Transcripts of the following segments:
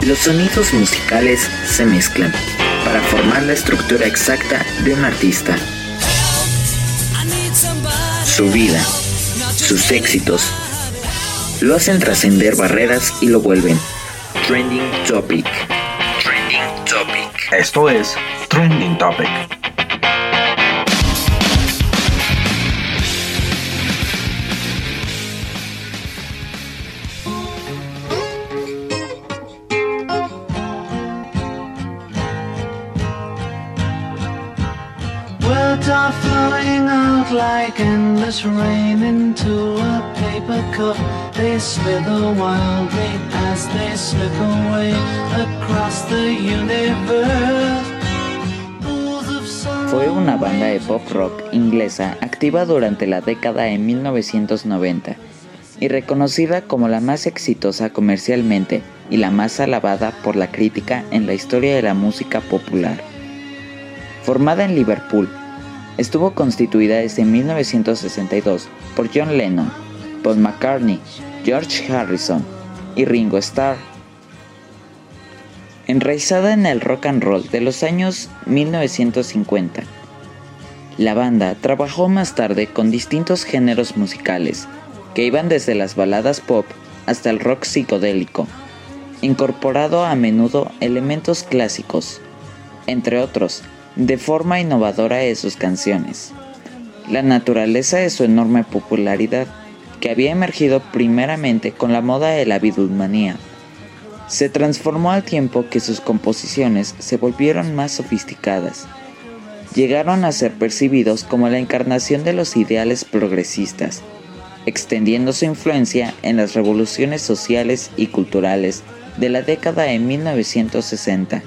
Los sonidos musicales se mezclan para formar la estructura exacta de un artista. Su vida, sus éxitos, lo hacen trascender barreras y lo vuelven Trending Topic. Esto es Trending Topic. Words are flowing out like endless rain into a paper cup. They slither wildly Fue una banda de pop rock inglesa activa durante la década de 1990 y reconocida como la más exitosa comercialmente y la más alabada por la crítica en la historia de la música popular. Formada en Liverpool, estuvo constituida desde 1962 por John Lennon, Paul McCartney, George Harrison y Ringo Starr. Enraizada en el rock and roll de los años 1950, la banda trabajó más tarde con distintos géneros musicales que iban desde las baladas pop hasta el rock psicodélico, incorporado a menudo elementos clásicos, entre otros, de forma innovadora de sus canciones. La naturaleza de su enorme popularidad, que había emergido primeramente con la moda de la bidulmanía, se transformó al tiempo que sus composiciones se volvieron más sofisticadas. Llegaron a ser percibidos como la encarnación de los ideales progresistas, extendiendo su influencia en las revoluciones sociales y culturales de la década de 1960.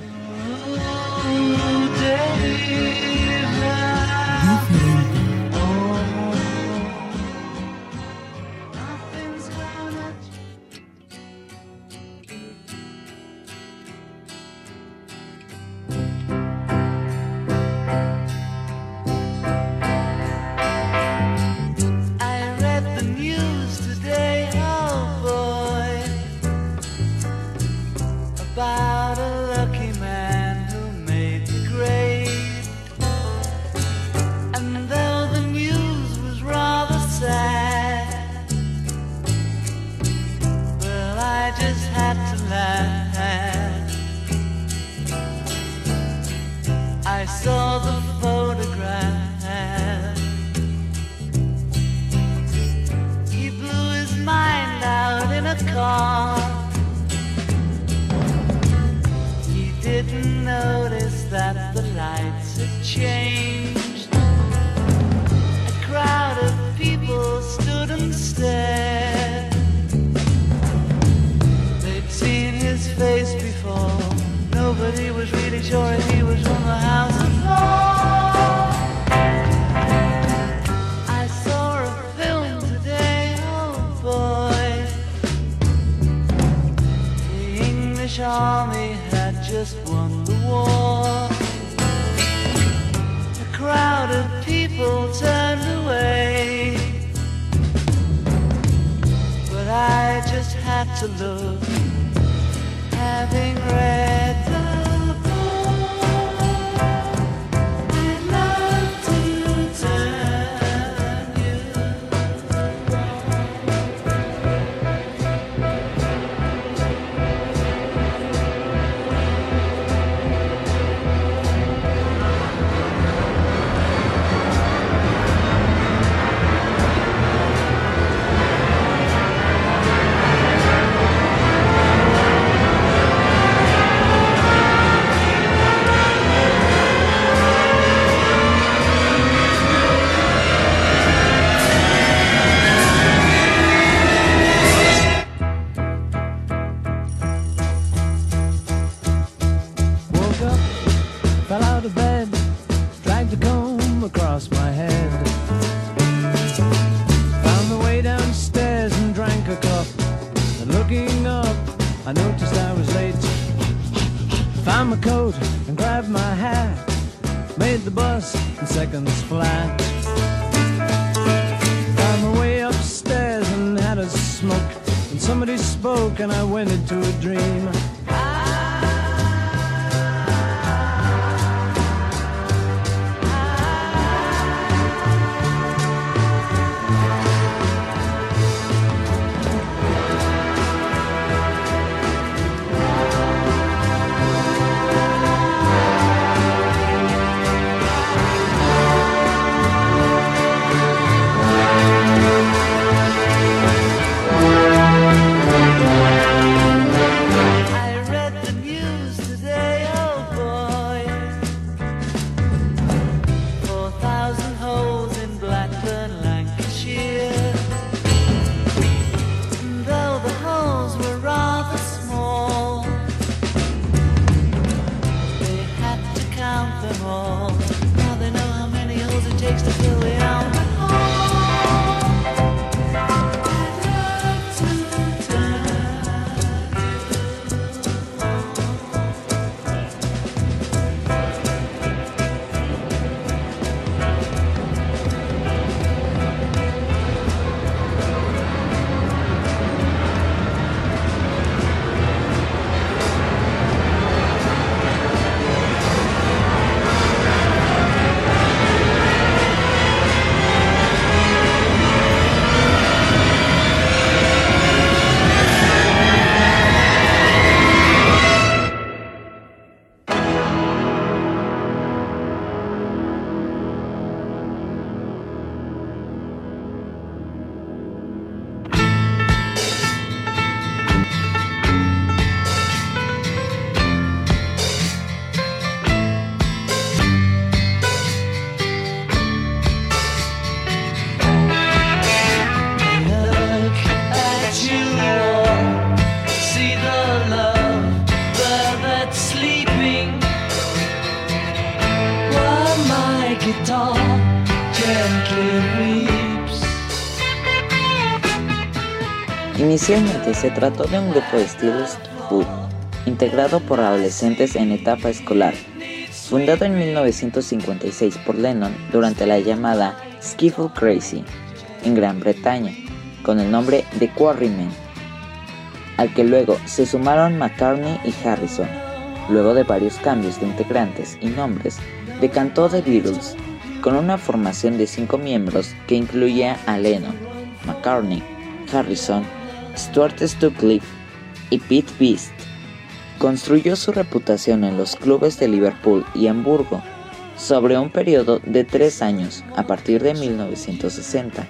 Nobody was really sure he was on the house of I saw a film today, oh boy. The English army had just won the war. A crowd of people turned away. But I just had to look, having read Inicialmente se trató de un grupo de estilos pop integrado por adolescentes en etapa escolar, fundado en 1956 por Lennon durante la llamada Skiffle Crazy en Gran Bretaña, con el nombre de Quarrymen, al que luego se sumaron McCartney y Harrison. Luego de varios cambios de integrantes y nombres, decantó The Beatles, con una formación de cinco miembros que incluía a Lennon, McCartney, Harrison, Stuart Stockley y Pete Beast. Construyó su reputación en los clubes de Liverpool y Hamburgo sobre un periodo de tres años a partir de 1960.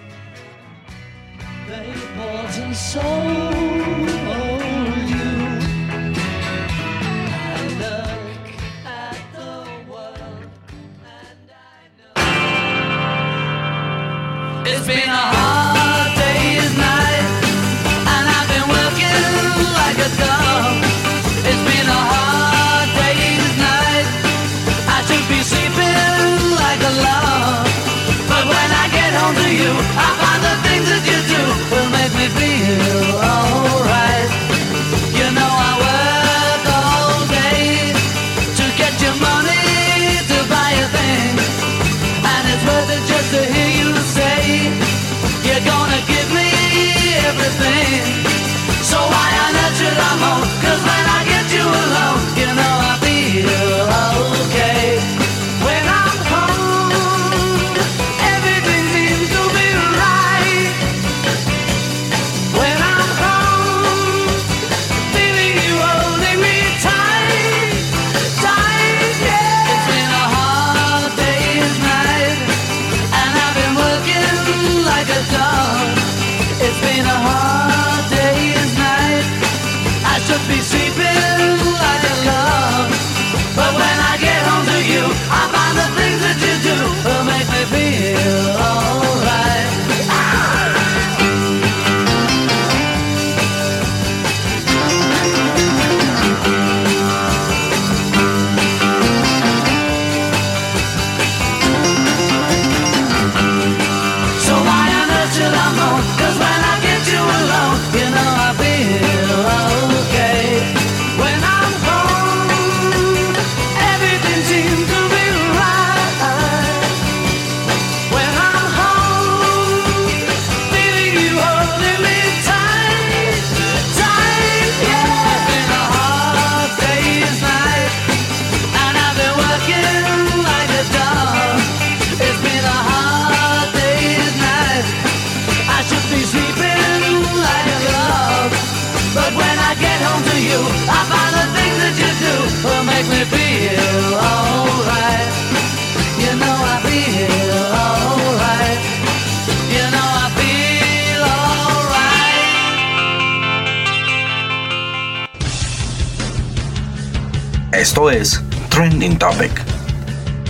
Esto es Trending Topic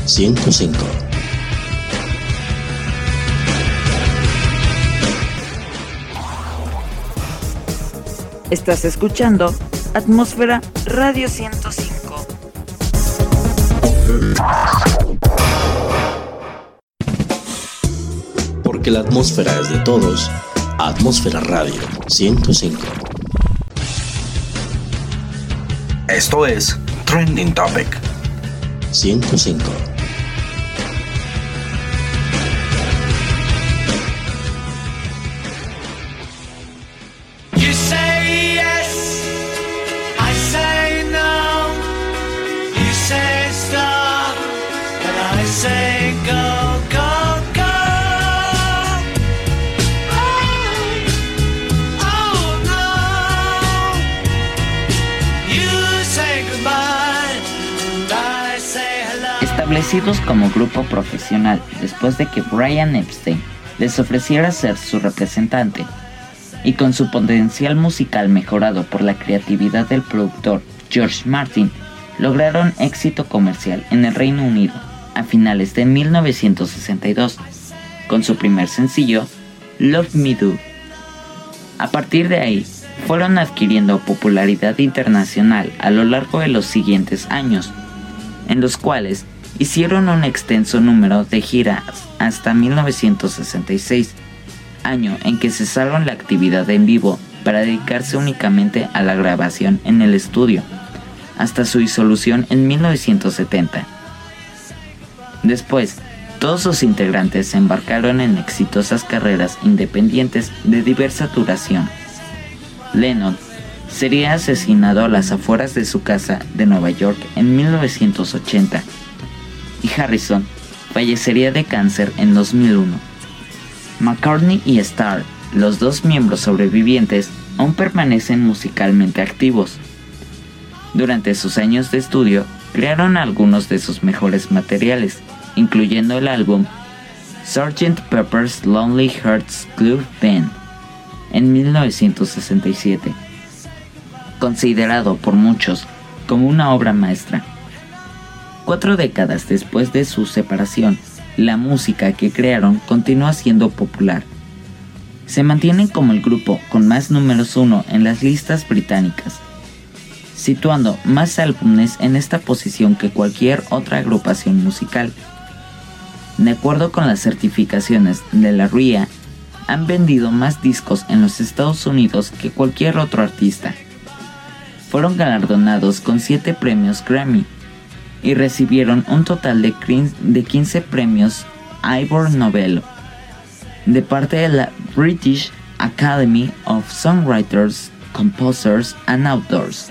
105. Estás escuchando Atmósfera Radio 105. Porque la atmósfera es de todos. Atmósfera Radio 105. Esto es Trending Topic 105. Establecidos como grupo profesional después de que Brian Epstein les ofreciera ser su representante, y con su potencial musical mejorado por la creatividad del productor George Martin, lograron éxito comercial en el Reino Unido a finales de 1962, con su primer sencillo, Love Me Do. A partir de ahí, fueron adquiriendo popularidad internacional a lo largo de los siguientes años, en los cuales hicieron un extenso número de giras hasta 1966, año en que cesaron la actividad en vivo para dedicarse únicamente a la grabación en el estudio, hasta su disolución en 1970. Después, todos sus integrantes se embarcaron en exitosas carreras independientes de diversa duración. Lennon sería asesinado a las afueras de su casa de Nueva York en 1980 y Harrison fallecería de cáncer en 2001. McCartney y Starr, los dos miembros sobrevivientes, aún permanecen musicalmente activos. Durante sus años de estudio, crearon algunos de sus mejores materiales, incluyendo el álbum Sgt. Pepper's Lonely Hearts Club Band en 1967, considerado por muchos como una obra maestra. Cuatro décadas después de su separación, la música que crearon continúa siendo popular. Se mantienen como el grupo con más números uno en las listas británicas, situando más álbumes en esta posición que cualquier otra agrupación musical. De acuerdo con las certificaciones de la RIA, han vendido más discos en los Estados Unidos que cualquier otro artista. Fueron galardonados con 7 premios Grammy y recibieron un total de crin- de 15 premios Ivor Novello de parte de la British Academy of Songwriters, Composers and Outdoors.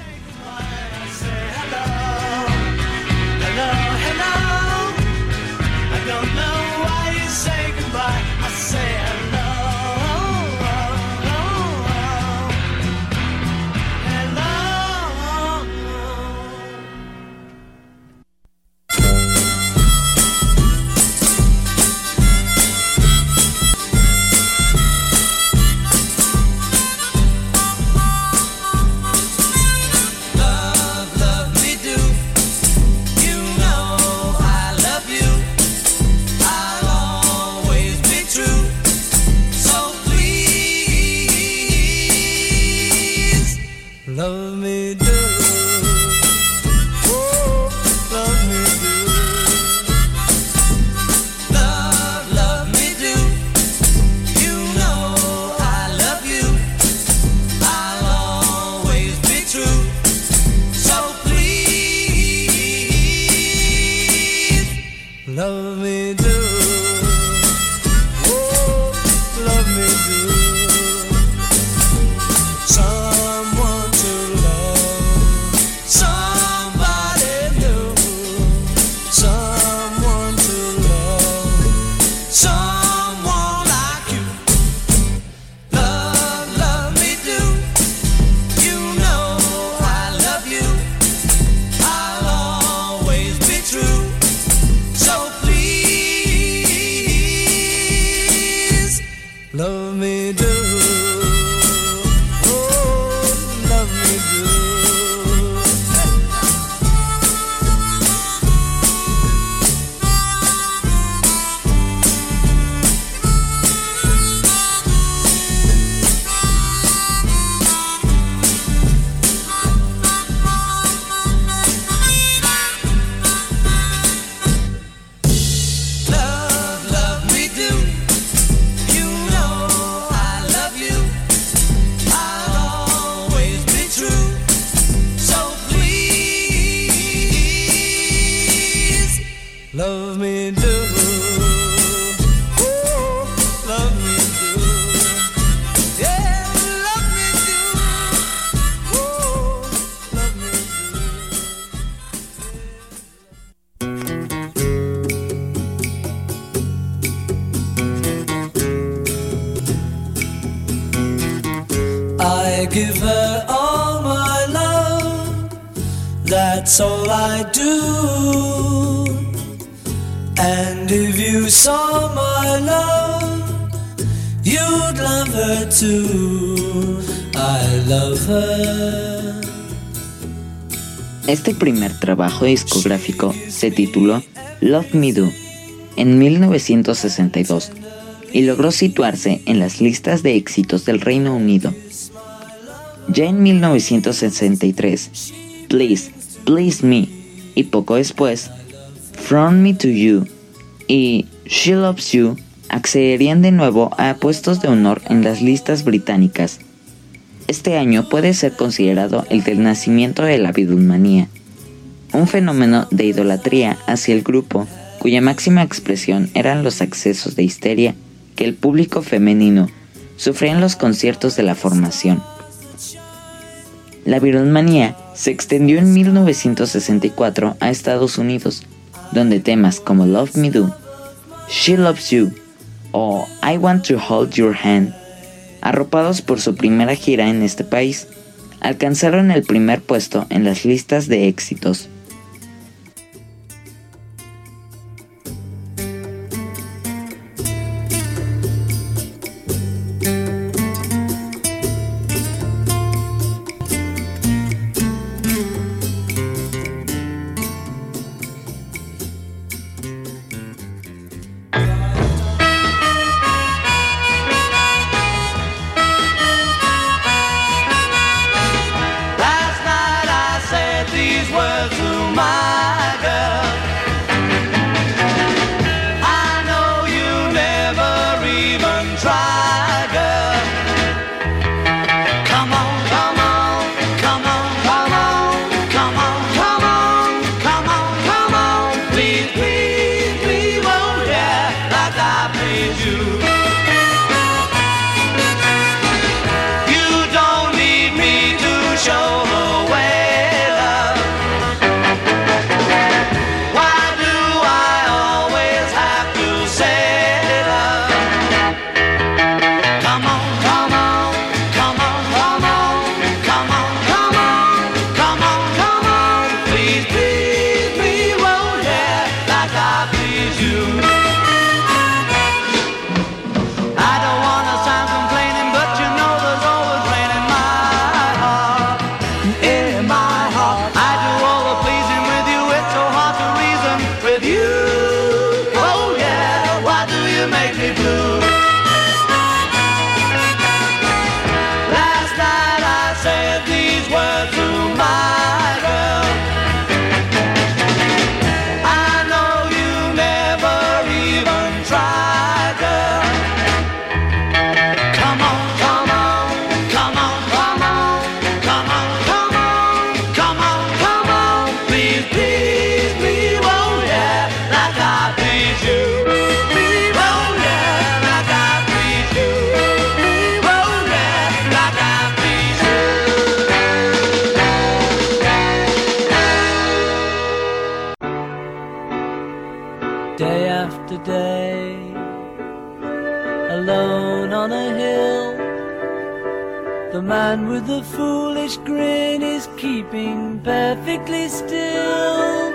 Este primer trabajo discográfico se tituló Love Me Do en 1962 y logró situarse en las listas de éxitos del Reino Unido. Ya en 1963, Please, Please Me y poco después, From Me to You y She Loves You accederían de nuevo a puestos de honor en las listas británicas. Este año puede ser considerado el del nacimiento de la Beatlemanía, un fenómeno de idolatría hacia el grupo cuya máxima expresión eran los accesos de histeria que el público femenino sufría en los conciertos de la formación. La Beatlemanía se extendió en 1964 a Estados Unidos, donde temas como Love Me Do, She Loves You o I Want to Hold Your Hand, arropados por su primera gira en este país, alcanzaron el primer puesto en las listas de éxitos. Man with a foolish grin is keeping perfectly still.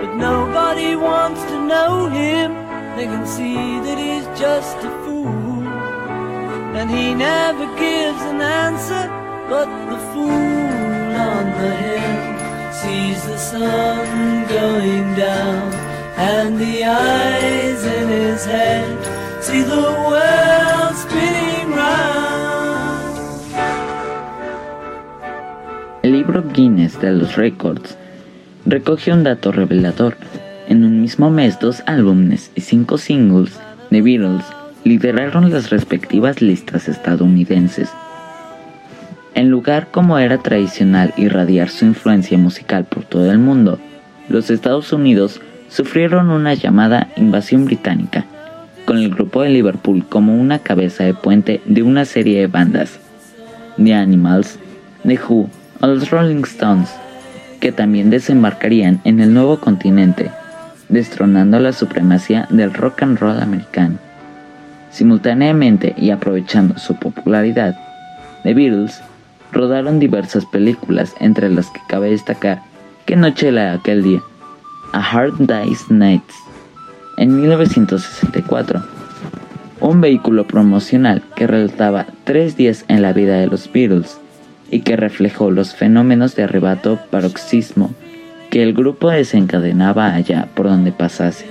But nobody wants to know him, they can see that he's just a fool. And he never gives an answer, but the fool on the hill sees the sun going down and the eyes in his head see the world libro Guinness de los Records recoge un dato revelador. En un mismo mes, dos álbumes y cinco singles de Beatles lideraron las respectivas listas estadounidenses. En lugar como era tradicional irradiar su influencia musical por todo el mundo, los Estados Unidos sufrieron una llamada invasión británica, con el grupo de Liverpool como una cabeza de puente de una serie de bandas, The Animals, The Who los Rolling Stones, que también desembarcarían en el nuevo continente, destronando la supremacía del rock and roll americano. Simultáneamente y aprovechando su popularidad, The Beatles rodaron diversas películas entre las que cabe destacar Qué noche la de aquel día, A Hard Day's Nights, en 1964, un vehículo promocional que relataba tres días en la vida de los Beatles y que reflejó los fenómenos de arrebato paroxismo que el grupo desencadenaba allá por donde pasase.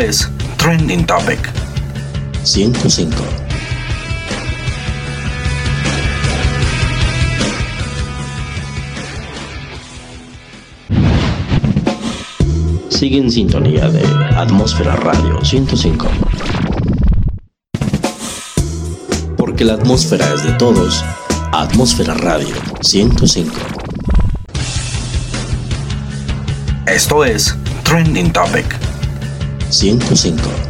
es Trending Topic 105. Sigue en sintonía de Atmósfera Radio 105. Porque la atmósfera es de todos, Atmósfera Radio 105. Esto es Trending Topic. 105.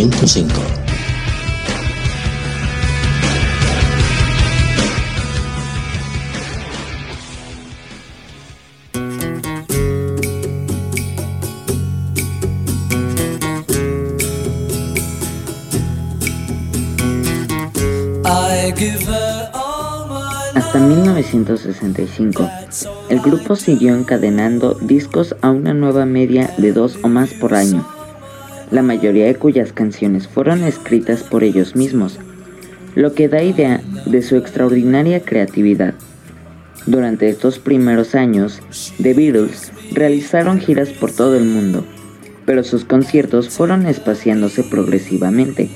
105. I give her all my Hasta 1965, el grupo siguió encadenando discos a una nueva media de dos o más por año, la mayoría de cuyas canciones fueron escritas por ellos mismos, lo que da idea de su extraordinaria creatividad. Durante estos primeros años, The Beatles realizaron giras por todo el mundo, pero sus conciertos fueron espaciándose progresivamente,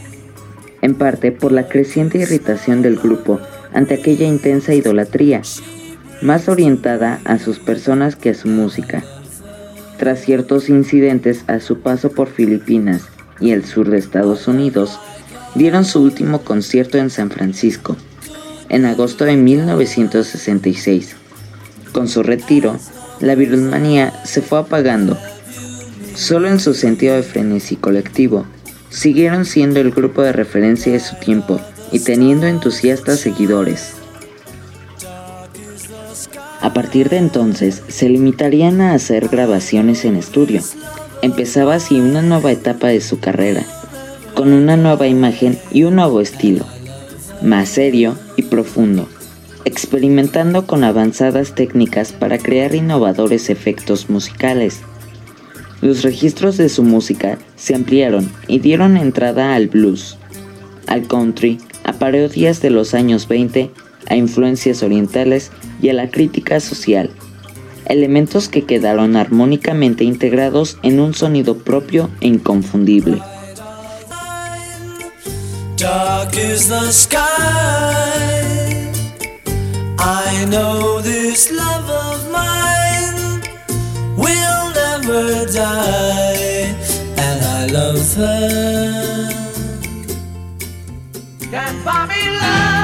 en parte por la creciente irritación del grupo ante aquella intensa idolatría, más orientada a sus personas que a su música. Tras ciertos incidentes a su paso por Filipinas y el sur de Estados Unidos, dieron su último concierto en San Francisco, en agosto de 1966. Con su retiro, la Beatlemanía se fue apagando. Solo en su sentido de frenesí colectivo, siguieron siendo el grupo de referencia de su tiempo y teniendo entusiastas seguidores. A partir de entonces, se limitarían a hacer grabaciones en estudio. Empezaba así una nueva etapa de su carrera, con una nueva imagen y un nuevo estilo, más serio y profundo, experimentando con avanzadas técnicas para crear innovadores efectos musicales. Los registros de su música se ampliaron y dieron entrada al blues, al country, a parodias de los años 20, a influencias orientales y a la crítica social. Elementos que quedaron armónicamente integrados en un sonido propio e inconfundible. Dark is the sky. I know this love of mine will never die, and I love her. Can't buy me love,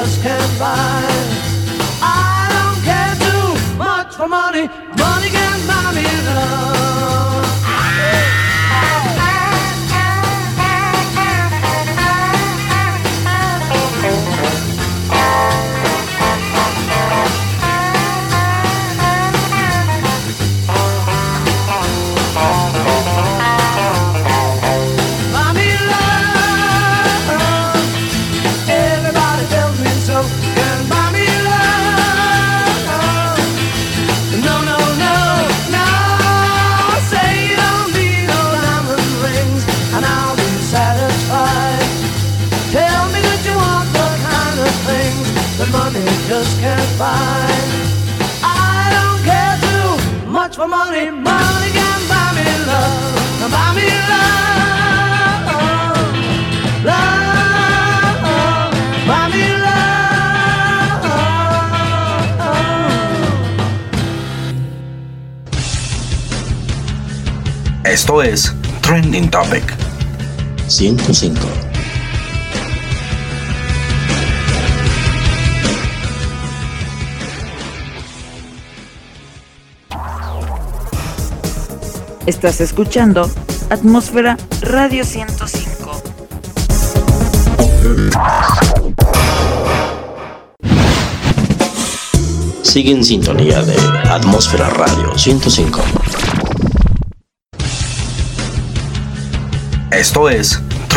just can't buy. I don't care too much for money, 105. Estás escuchando Atmósfera Radio 105. Sigue en sintonía de Atmósfera Radio 105. Esto es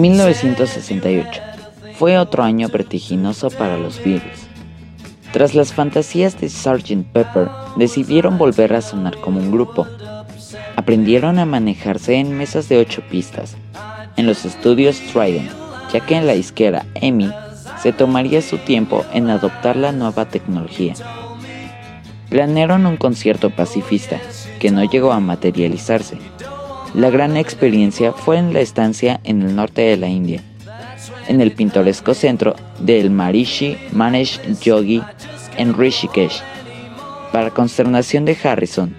1968 fue otro año vertiginoso para los Beatles. Tras las fantasías de Sgt. Pepper, decidieron volver a sonar como un grupo. Aprendieron a manejarse en mesas de 8 pistas, en los estudios Trident, ya que en la disquera EMI se tomaría su tiempo en adoptar la nueva tecnología. Planearon un concierto pacifista, que no llegó a materializarse. La gran experiencia fue en la estancia en el norte de la India, en el pintoresco centro del Marishi Manesh Yogi en Rishikesh. Para consternación de Harrison,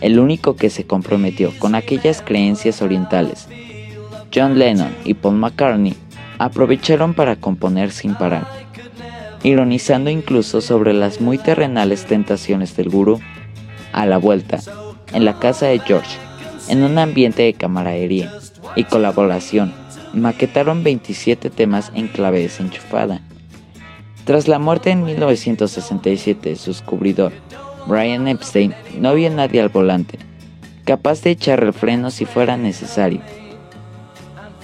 el único que se comprometió con aquellas creencias orientales, John Lennon y Paul McCartney aprovecharon para componer sin parar, ironizando incluso sobre las muy terrenales tentaciones del gurú. A la vuelta, en la casa de George, en un ambiente de camaradería y colaboración, maquetaron 27 temas en clave desenchufada. Tras la muerte en 1967 de su descubridor, Brian Epstein, no había nadie al volante, capaz de echar el freno si fuera necesario.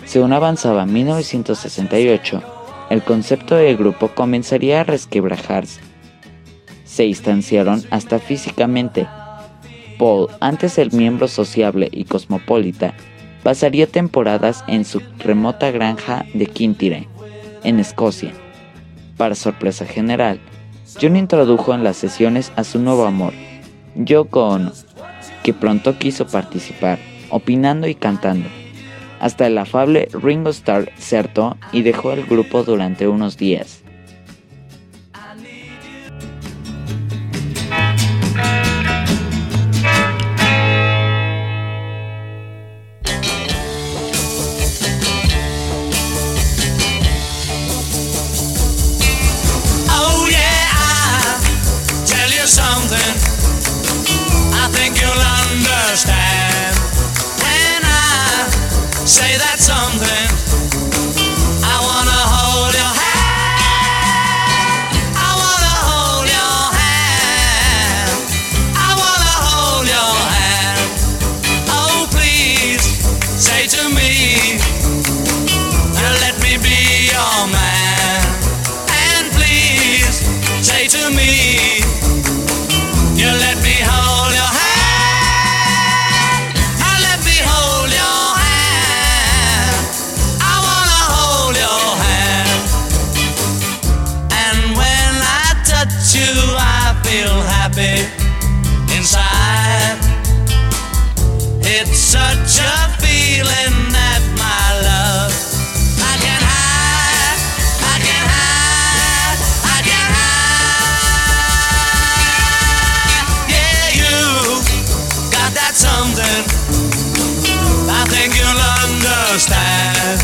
Según avanzaba 1968, el concepto del grupo comenzaría a resquebrajarse. Se distanciaron hasta físicamente. Paul, antes el miembro sociable y cosmopolita, pasaría temporadas en su remota granja de Kintyre, en Escocia. Para sorpresa general, John introdujo en las sesiones a su nuevo amor, Yoko Ono, que pronto quiso participar, opinando y cantando. Hasta el afable Ringo Starr se hartó y dejó el grupo durante unos días. Feel happy inside. It's such a feeling that my love I can hide, I can hide, I can hide. Yeah, you got that something. I think you'll understand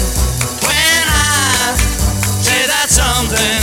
when I say that something.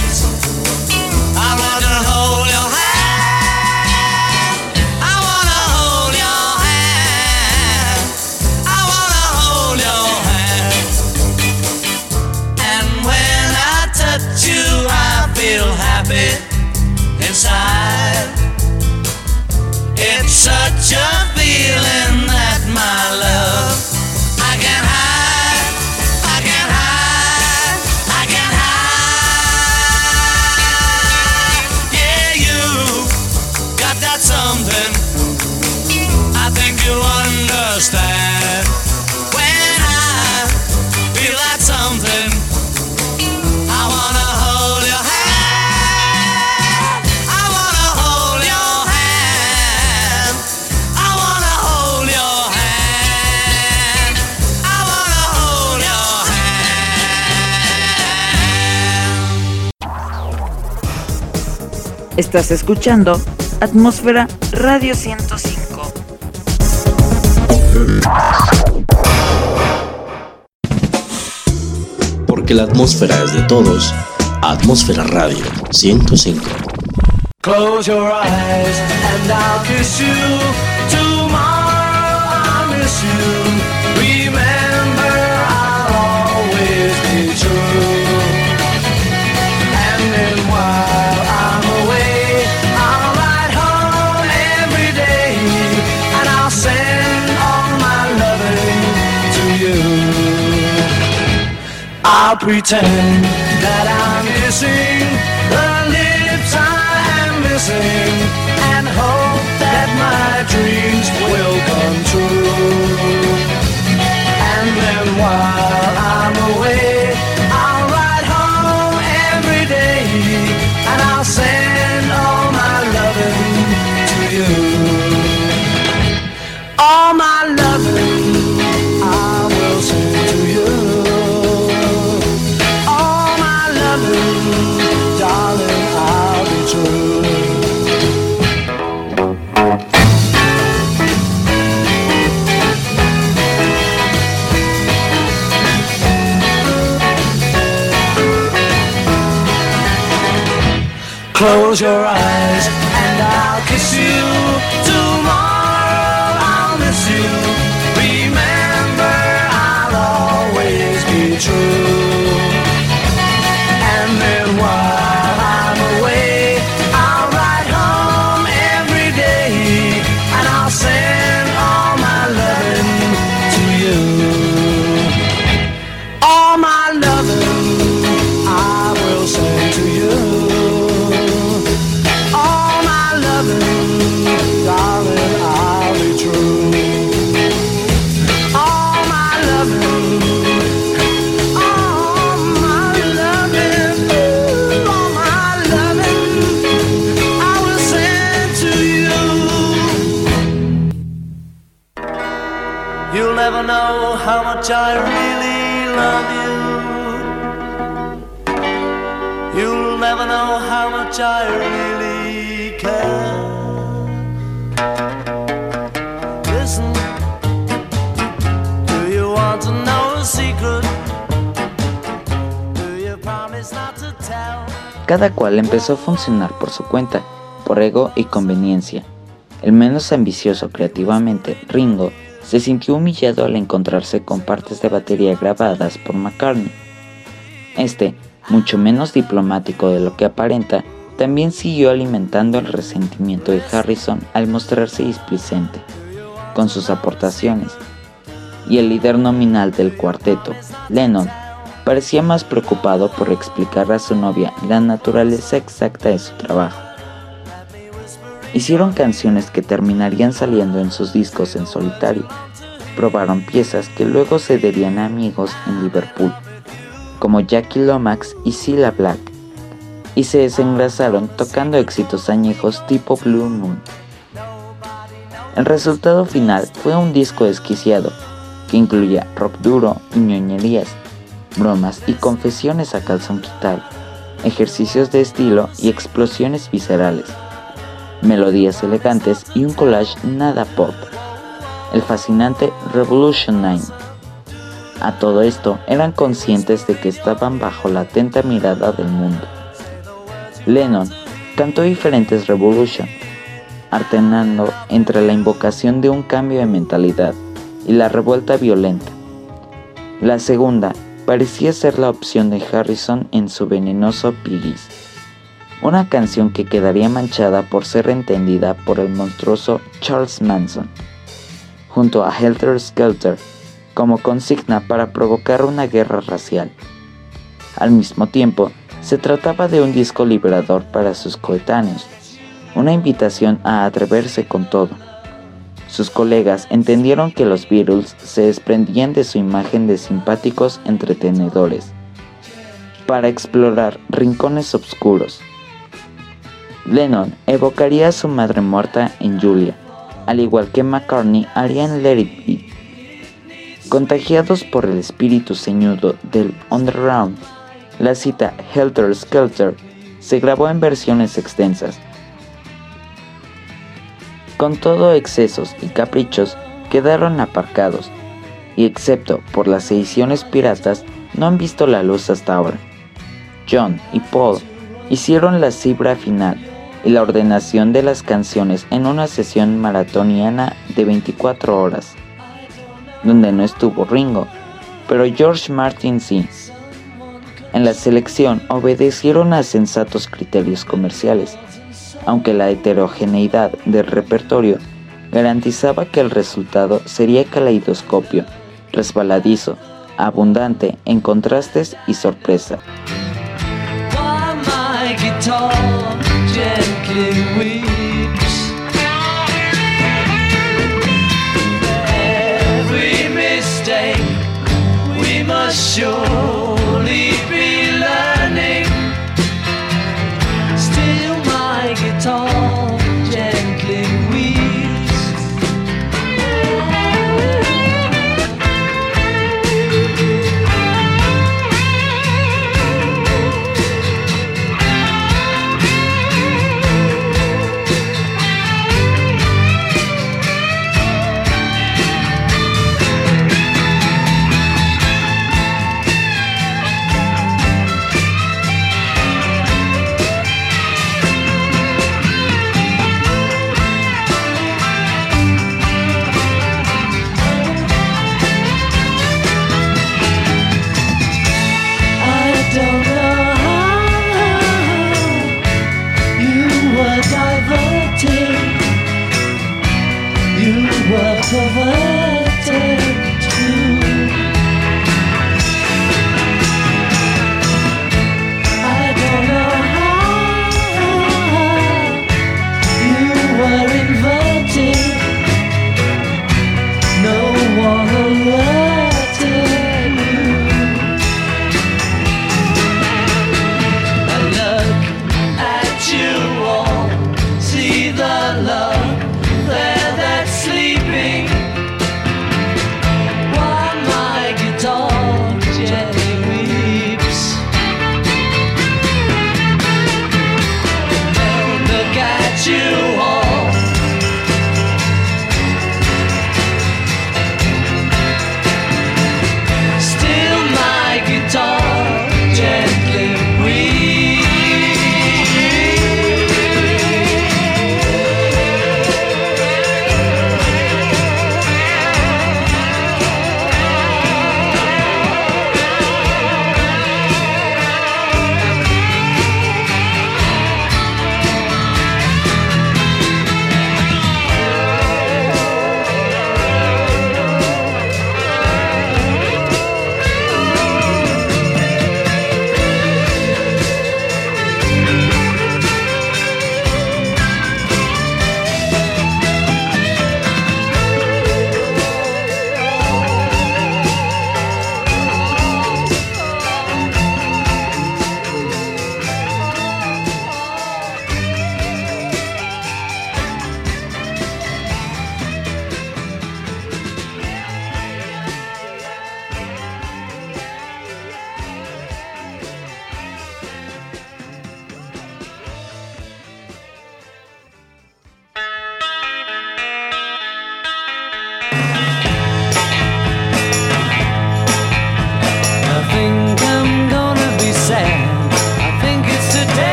Estás escuchando Atmósfera Radio 105. Porque la atmósfera es de todos. Atmósfera Radio 105. Close your eyes and I'll kiss you. Tomorrow I'll miss you. I'll pretend Close your eyes Cada cual empezó a funcionar por su cuenta, por ego y conveniencia. El menos ambicioso creativamente, Ringo, se sintió humillado al encontrarse con partes de batería grabadas por McCartney. Este, mucho menos diplomático de lo que aparenta, también siguió alimentando el resentimiento de Harrison al mostrarse displicente con sus aportaciones. Y el líder nominal del cuarteto, Lennon, parecía más preocupado por explicar a su novia la naturaleza exacta de su trabajo. Hicieron canciones que terminarían saliendo en sus discos en solitario. Probaron piezas que luego cederían a amigos en Liverpool, como Jackie Lomax y Cilla Black, y se desengrasaron tocando éxitos añejos tipo Blue Moon. El resultado final fue un disco desquiciado, que incluía rock duro y ñoñerías, bromas y confesiones a calzón quitado, ejercicios de estilo y explosiones viscerales, melodías elegantes y un collage nada pop. El fascinante Revolution 9. A todo esto eran conscientes de que estaban bajo la atenta mirada del mundo. Lennon cantó diferentes Revolution, alternando entre la invocación de un cambio de mentalidad y la revuelta violenta. La segunda parecía ser la opción de Harrison en su venenoso Piggies, una canción que quedaría manchada por ser entendida por el monstruoso Charles Manson, junto a Helter Skelter como consigna para provocar una guerra racial. Al mismo tiempo, se trataba de un disco liberador para sus coetáneos, una invitación a atreverse con todo. Sus colegas entendieron que los Beatles se desprendían de su imagen de simpáticos entretenedores para explorar rincones oscuros. Lennon evocaría a su madre muerta en Julia, al igual que McCartney haría en Let It Be. Contagiados por el espíritu ceñudo del underground, la cita Helter Skelter se grabó en versiones extensas, con todo excesos y caprichos quedaron aparcados y excepto por las ediciones piratas no han visto la luz hasta ahora. John y Paul hicieron la cifra final y la ordenación de las canciones en una sesión maratoniana de 24 horas, donde no estuvo Ringo, pero George Martin sí. En la selección obedecieron a sensatos criterios comerciales, aunque la heterogeneidad del repertorio garantizaba que el resultado sería caleidoscopio, resbaladizo, abundante en contrastes y sorpresa. The love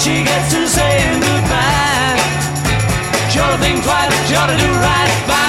she gets to saying goodbye. Sure to think twice, sure to do right by.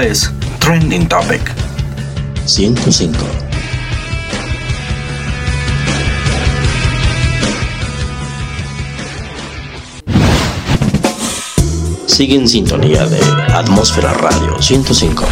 Es Trending Topic 105. Sigue en sintonía de Atmósfera Radio 105.